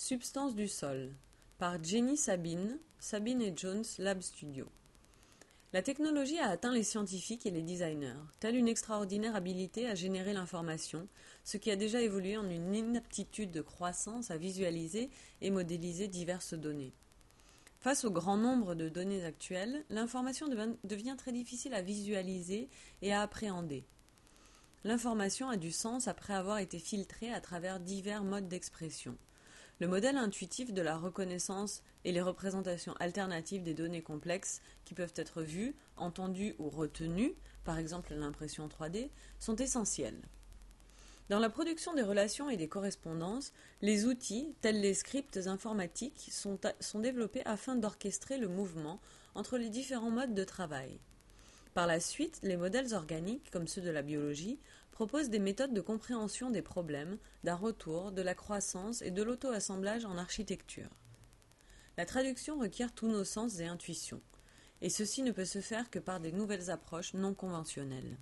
Substance du sol par Jenny Sabine, Sabine et Jones Lab Studio. La technologie a atteint les scientifiques et les designers, telle une extraordinaire habilité à générer l'information, ce qui a déjà évolué en une inaptitude de croissance à visualiser et modéliser diverses données. Face au grand nombre de données actuelles, l'information devient très difficile à visualiser et à appréhender. L'information a du sens après avoir été filtrée à travers divers modes d'expression. Le modèle intuitif de la reconnaissance et les représentations alternatives des données complexes qui peuvent être vues, entendues ou retenues, par exemple l'impression 3D, sont essentiels. Dans la production des relations et des correspondances, les outils, tels les scripts informatiques, sont, sont développés afin d'orchestrer le mouvement entre les différents modes de travail. Par la suite, les modèles organiques, comme ceux de la biologie, proposent des méthodes de compréhension des problèmes, d'un retour, de la croissance et de l'auto-assemblage en architecture. La traduction requiert tous nos sens et intuitions, et ceci ne peut se faire que par des nouvelles approches non conventionnelles.